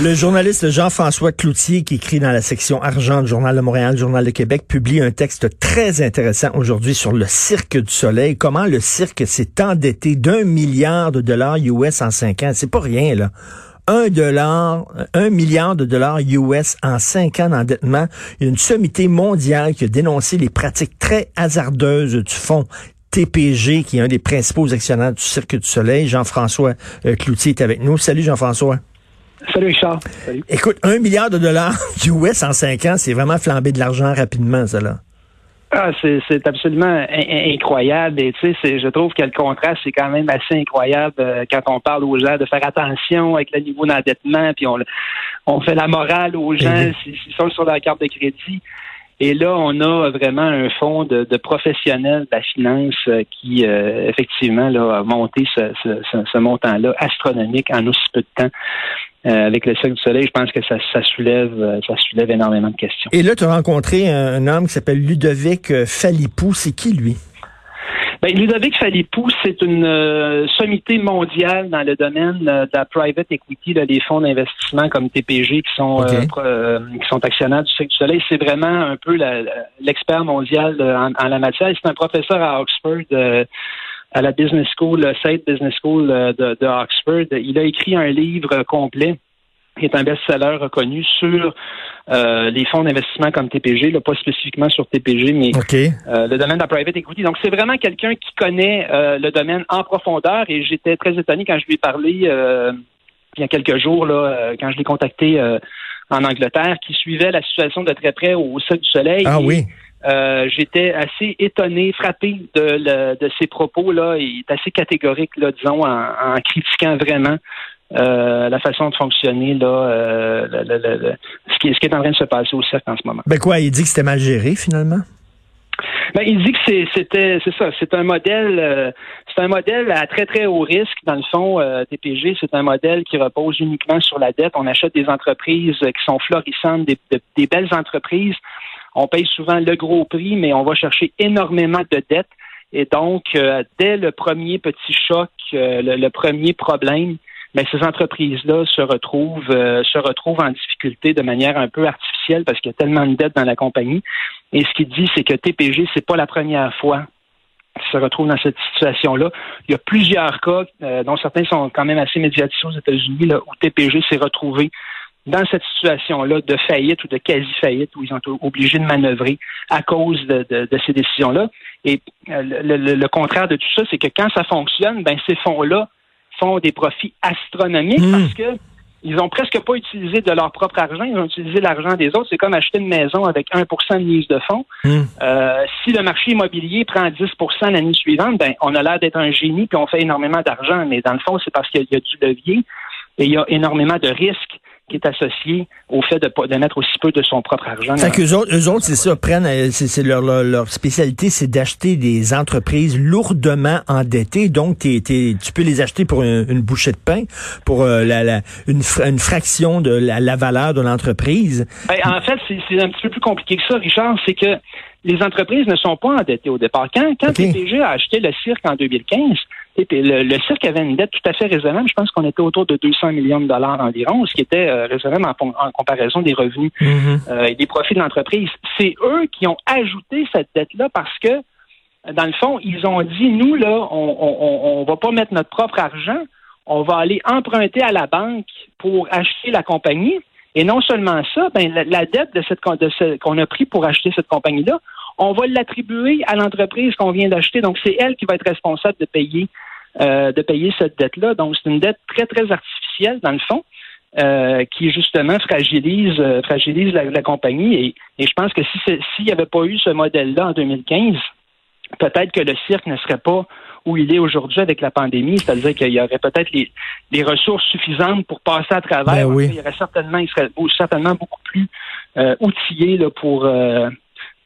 Le journaliste Jean-François Cloutier, qui écrit dans la section argent du Journal de Montréal, Journal de Québec, publie un texte très intéressant aujourd'hui sur le Cirque du Soleil, comment le cirque s'est endetté d'un milliard de dollars US en cinq ans. C'est pas rien, là. Un dollar, un milliard de dollars US en cinq ans d'endettement. Il y a une sommité mondiale qui a dénoncé les pratiques très hasardeuses du fonds TPG, qui est un des principaux actionnaires du Cirque du Soleil. Jean-François euh, Cloutier est avec nous. Salut Jean-François. Salut Richard. Écoute, un milliard de dollars du US en cinq ans, c'est vraiment flambé de l'argent rapidement, ça là. Ah, c'est absolument incroyable. Et tu sais, je trouve que le contraste, c'est quand même assez incroyable euh, quand on parle aux gens de faire attention avec le niveau d'endettement, puis on, on fait la morale aux gens eh s'ils sont sur la carte de crédit. Et là, on a vraiment un fonds de, professionnels de la finance euh, qui, euh, effectivement, là, a monté ce, ce, montant-là astronomique en aussi peu de temps. Euh, avec le Cirque du Soleil, je pense que ça, ça soulève ça soulève énormément de questions. Et là, tu as rencontré un, homme qui s'appelle Ludovic Falipou. C'est qui, lui? Ben, Ludovic Falipou, c'est une euh, sommité mondiale dans le domaine euh, de la private equity, là, les fonds d'investissement comme TPG qui sont euh, qui sont actionnaires du Cirque du Soleil. C'est vraiment un peu l'expert mondial en, la matière. C'est un professeur à Oxford à la Business School, le State Business School de, de Oxford. Il a écrit un livre complet qui est un best-seller reconnu sur euh, les fonds d'investissement comme TPG, là, pas spécifiquement sur TPG, mais euh, le domaine de la private equity. Donc, c'est vraiment quelqu'un qui connaît euh, le domaine en profondeur et j'étais très étonné quand je lui ai parlé il y a quelques jours, là, quand je l'ai contacté en Angleterre, qui suivait la situation de très près au Cirque du Soleil. Ah oui. j'étais assez étonné, frappé de, de ses propos là. Il est assez catégorique, là, disons, en, en critiquant vraiment euh, la façon de fonctionner, là, euh, ce, qui, ce qui est en train de se passer au cercle en ce moment. Ben quoi, il dit que c'était mal géré finalement? Ben, il dit que c'était, c'est ça, c'est un modèle, euh, c'est un modèle à très très haut risque. Dans le fond, TPG, c'est un modèle qui repose uniquement sur la dette. On achète des entreprises qui sont florissantes, des, des belles entreprises. On paye souvent le gros prix, mais on va chercher énormément de dettes. Et donc, dès le premier petit choc, le, premier problème, mais ces entreprises-là se retrouvent euh, se retrouvent en difficulté de manière un peu artificielle parce qu'il y a tellement de dettes dans la compagnie. Et ce qu'il dit, c'est que TPG, c'est pas la première fois qu'il se retrouve dans cette situation-là. Il y a plusieurs cas, euh, dont certains sont quand même assez médiatisés aux États-Unis, où TPG s'est retrouvé dans cette situation-là de faillite ou de quasi-faillite, où ils ont obligés de manœuvrer à cause de, ces décisions-là. Et euh, le, le, contraire de tout ça, c'est que quand ça fonctionne, ben ces fonds-là font des profits astronomiques hmm. parce que ils ont presque pas utilisé de leur propre argent, ils ont utilisé l'argent des autres. C'est comme acheter une maison avec 1% de mise de fonds. Hmm. Euh, si le marché immobilier prend 10% l'année suivante, ben on a l'air d'être un génie puis on fait énormément d'argent. Mais dans le fond, c'est parce qu'il y a du levier et il y a énormément de risques qui est associé au fait de, de mettre aussi peu de son propre argent. Fait qu'eux autres, eux autres, c'est ça, prennent, euh, c'est leur, leur, spécialité, c'est d'acheter des entreprises lourdement endettées. Donc, tu peux les acheter pour une, bouchée de pain, pour euh, la, la, une, une, fraction de la, la valeur de l'entreprise. Ben, en fait, c'est un petit peu plus compliqué que ça, Richard. C'est que les entreprises ne sont pas endettées au départ. Quand, quand TPG a acheté le cirque en 2015, le, le, cirque avait une dette tout à fait raisonnable. Je pense qu'on était autour de 200 millions de dollars environ, ce qui était euh, raisonnable en, comparaison des revenus mm-hmm. euh, et des profits de l'entreprise. C'est eux qui ont ajouté cette dette-là parce que, dans le fond, ils ont dit, nous, là, on ne va pas mettre notre propre argent, on va aller emprunter à la banque pour acheter la compagnie. Et non seulement ça, ben, la, dette de cette qu'on a pris pour acheter cette compagnie-là, on va l'attribuer à l'entreprise qu'on vient d'acheter. Donc, c'est elle qui va être responsable de payer euh, de payer cette dette-là. Donc, c'est une dette très, très artificielle, dans le fond, euh, qui justement fragilise, euh, fragilise la, compagnie. Et, et, je pense que si s'il n'y avait pas eu ce modèle-là en 2015, peut-être que le cirque ne serait pas où il est aujourd'hui avec la pandémie, c'est-à-dire qu'il y aurait peut-être les, les, ressources suffisantes pour passer à travers. Ben il y aurait certainement, il serait certainement beaucoup plus euh, outillé là, pour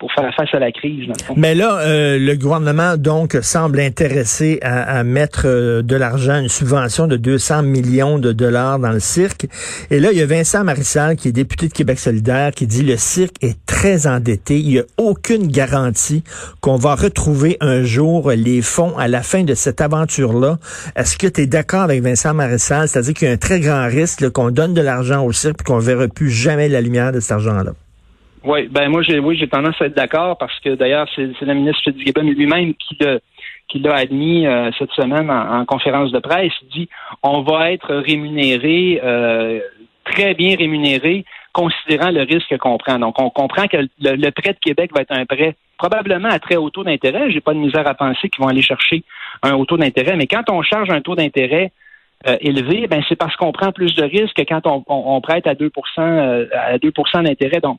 pour faire face à la crise. Mais là, euh, le gouvernement donc semble intéressé à, mettre euh, de l'argent, une subvention de 200 millions de dollars dans le cirque. Et là, il y a Vincent Marissal, qui est député de Québec solidaire, qui dit le cirque est très endetté. Il n'y a aucune garantie qu'on va retrouver un jour les fonds à la fin de cette aventure-là. Est-ce que tu es d'accord avec Vincent Marissal? C'est-à-dire qu'il y a un très grand risque qu'on donne de l'argent au cirque et qu'on verra plus jamais la lumière de cet argent-là. Oui, ben moi j'ai oui, j'ai tendance à être d'accord parce que d'ailleurs c'est, le ministre Fitzgibbon lui-même qui qui l'a admis euh, cette semaine en, conférence de presse. Il dit on va être rémunéré euh, très bien rémunéré considérant le risque qu'on prend. Donc on comprend que le, prêt de Québec va être un prêt probablement à très haut taux d'intérêt. J'ai pas de misère à penser qu'ils vont aller chercher un haut taux d'intérêt, mais quand on charge un taux d'intérêt euh, élevé, ben c'est parce qu'on prend plus de risques que quand on, on, prête à 2 à 2% d'intérêt. Donc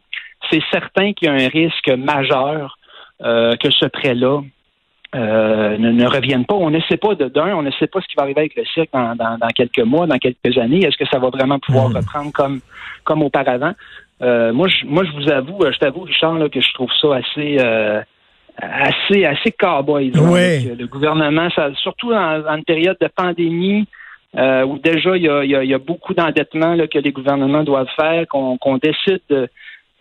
c'est certain qu'il y a un risque majeur euh, que ce prêt-là euh, ne, revienne pas. On ne sait pas de d'un, on ne sait pas ce qui va arriver avec le cirque dans, quelques mois, dans quelques années. Est-ce que ça va vraiment pouvoir hmm. reprendre comme comme auparavant? Euh, Moi, je, moi, je vous avoue, je t'avoue, Richard, là, que je trouve ça assez assez assez cowboy. Oui. Le gouvernement, ça, surtout dans, une période de pandémie. où déjà il y a, y a, beaucoup d'endettement que les gouvernements doivent faire, qu'on décide de,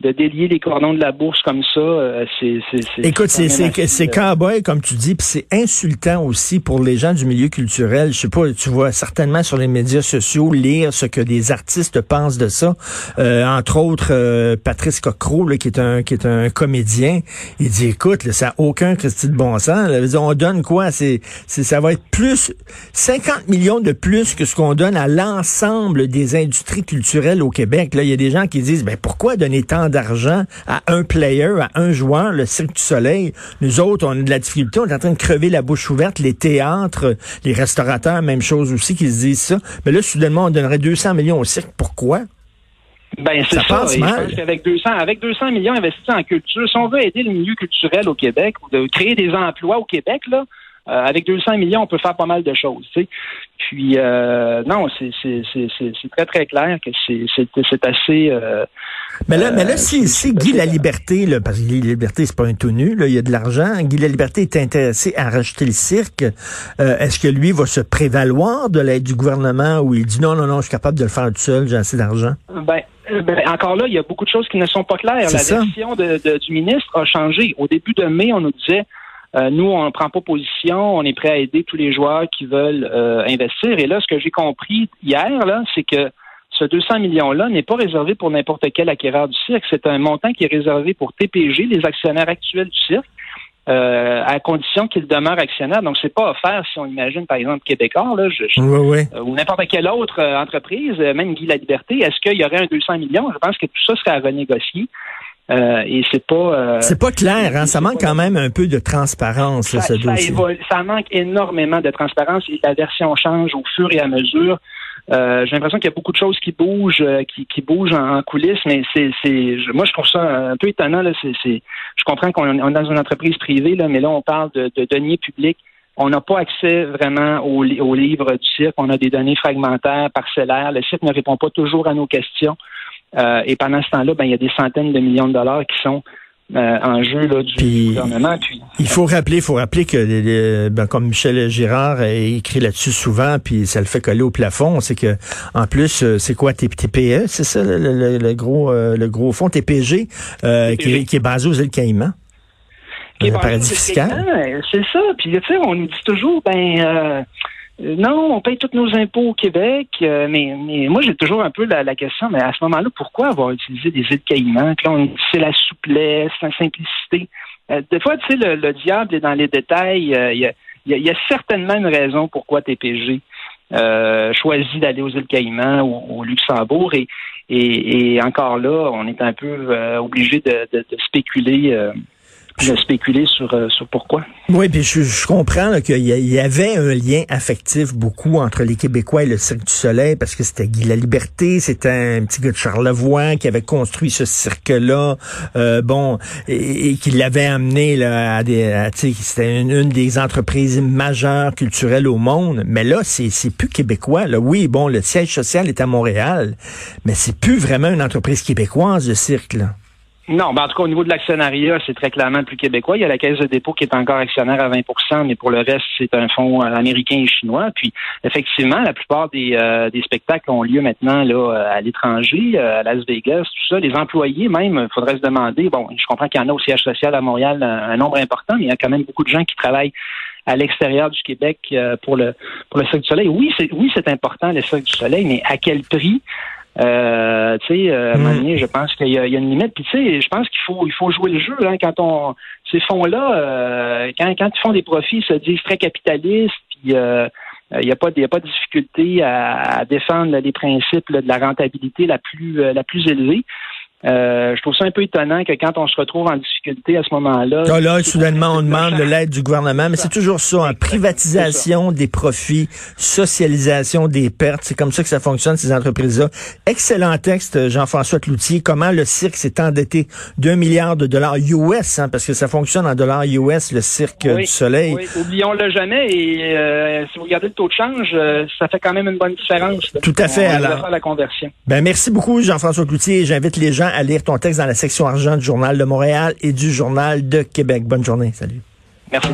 de délier les cordons de la bourse comme ça, euh, c'est Écoute, c'est c'est cowboy comme tu dis, puis c'est insultant aussi pour les gens du milieu culturel. Je sais pas, tu vois certainement sur les médias sociaux lire ce que des artistes pensent de ça. Euh, entre autres, euh, Patrice Cocro, qui est un qui est un comédien, il dit écoute, ça n'a aucun Christy de bon sens. on donne quoi? C'est ça va être plus 50 millions de plus que ce qu'on donne à l'ensemble des industries culturelles au Québec. Là, il y a des gens qui disent ben pourquoi donner tant d'argent à un player, à un joueur, le Cirque du Soleil. Nous autres, on a de la difficulté, on est en train de crever la bouche ouverte. Les théâtres, les restaurateurs, même chose aussi, qui se disent ça. Mais là, soudainement, on donnerait 200 millions au cirque. Pourquoi? Ben, c'est ça. ça. mal. Avec 200, avec 200 millions investis en culture, si on veut aider le milieu culturel au Québec ou de créer des emplois au Québec, là, avec 200 millions, on peut faire pas mal de choses. Tu sais. Puis euh, non, c'est très très clair que c'est assez. Euh, mais là, mais là, si, si Guy la Liberté, là, parce que Guy la Liberté c'est pas un tout nu, là, il y a de l'argent. Guy la Liberté est intéressé à racheter le cirque. Est-ce que lui va se prévaloir de l'aide du gouvernement ou il dit non non non, je suis capable de le faire tout seul, j'ai assez d'argent? Ben, ben, encore là, il y a beaucoup de choses qui ne sont pas claires. La version de, du ministre a changé. Au début de mai, on nous disait euh, nous, on ne prend pas position, on est prêt à aider tous les joueurs qui veulent euh, investir. Et là, ce que j'ai compris hier, là, c'est que ce 200 millions-là n'est pas réservé pour n'importe quel acquéreur du cirque. C'est un montant qui est réservé pour TPG, les actionnaires actuels du cirque. Euh, à condition qu'il demeure actionnaire. Donc, c'est pas offert si on imagine, par exemple, Québécois, là, ou n'importe quelle autre entreprise, même Guy La Liberté, est-ce qu'il y aurait un 200 millions? Je pense que tout ça serait à renégocier. Euh, et c'est pas. Euh, c'est pas clair, hein? Ça manque quand même un peu de transparence, ça, ce dossier. ça manque énormément de transparence et la version change au fur et à mesure. Euh, j'ai l'impression qu'il y a beaucoup de choses qui bougent, qui, qui bougent en, coulisses, mais c'est, c'est, moi je trouve ça un peu étonnant. Là. C'est, c'est, je comprends qu'on est dans une entreprise privée, là, mais là on parle de, de deniers publics. On n'a pas accès vraiment aux, aux livres du cirque. On a des données fragmentaires, parcellaires. Le cirque ne répond pas toujours à nos questions. Euh, et pendant ce temps-là, ben, il y a des centaines de millions de dollars qui sont euh, en jeu là, du gouvernement. Puis, il faut rappeler, il faut rappeler que ben, comme Michel Girard a écrit là-dessus souvent, puis ça le fait coller au plafond, c'est que en plus, euh, c'est quoi TPE, c'est ça le, gros le gros fonds TPG, Qui, qui, est basé aux îles Caïmans. Qui est paradis fiscal. C'est ça. Puis tu sais, on nous dit toujours, ben non, on paye tous nos impôts au Québec, euh, mais, mais moi j'ai toujours un peu la, question, mais à ce moment-là, pourquoi avoir utilisé des îles Caïmans? c'est la souplesse, la simplicité. Euh, des fois, tu sais, le, diable est dans les détails. Il y, a, certainement une raison pourquoi TPG choisit d'aller aux îles Caïmans ou au Luxembourg. Et, et, encore là, on est un peu obligé de, de, spéculer de spéculer sur, euh, sur pourquoi. Oui, puis je, comprends qu'il y, avait un lien affectif beaucoup entre les Québécois et le Cirque du Soleil parce que c'était Guy La Liberté, c'était un petit gars de Charlevoix qui avait construit ce cirque-là, euh, bon, et, qui l'avait amené là, à des, c'était une, des entreprises majeures culturelles au monde. Mais là, c'est plus québécois. Là. Oui, bon, le siège social est à Montréal, mais c'est plus vraiment une entreprise québécoise, le cirque. Là. Non, ben en tout cas, au niveau de l'actionnariat, c'est très clairement plus québécois. Il y a la Caisse de dépôt qui est encore actionnaire à 20% mais pour le reste, c'est un fonds euh, américain et chinois. Puis, effectivement, la plupart des, euh, des spectacles ont lieu maintenant là à l'étranger, à Las Vegas, tout ça. Les employés, même, il faudrait se demander, bon, je comprends qu'il y en a au siège social à Montréal un, nombre important, mais il y a quand même beaucoup de gens qui travaillent à l'extérieur du Québec pour le pour le Cirque du Soleil. Oui, c'est oui, c'est important le Cirque du Soleil, mais à quel prix? Euh, tu sais, euh, à mm. donné, je pense qu'il y, a une limite. Puis tu sais, je pense qu'il faut il faut jouer le jeu. Hein, quand on ces fonds-là, euh, quand, quand ils font des profits, ils se disent très capitalistes. Puis euh, il n'y a pas, y a pas de difficulté à, défendre les principes de la rentabilité la plus la plus élevée. Euh, je trouve ça un peu étonnant que quand on se retrouve en difficulté à ce moment-là. Là, là soudainement, on demande de l'aide du gouvernement, mais c'est toujours ça, hein, privatisation des profits, socialisation des pertes. C'est comme ça que ça fonctionne, ces entreprises-là. Excellent texte, Jean-François Cloutier. Comment le cirque s'est endetté? D'un milliard de dollars US, hein, parce que ça fonctionne en dollars US, le cirque du soleil. Oui, oublions-le jamais. Et euh, si vous regardez le taux de change, euh, ça fait quand même une bonne différence. Tout à fait. alors, la conversion. Ben, merci beaucoup, Jean-François Cloutier. J'invite les gens à lire ton texte dans la section argent du Journal de Montréal et du Journal de Québec. Bonne journée. Salut. Merci.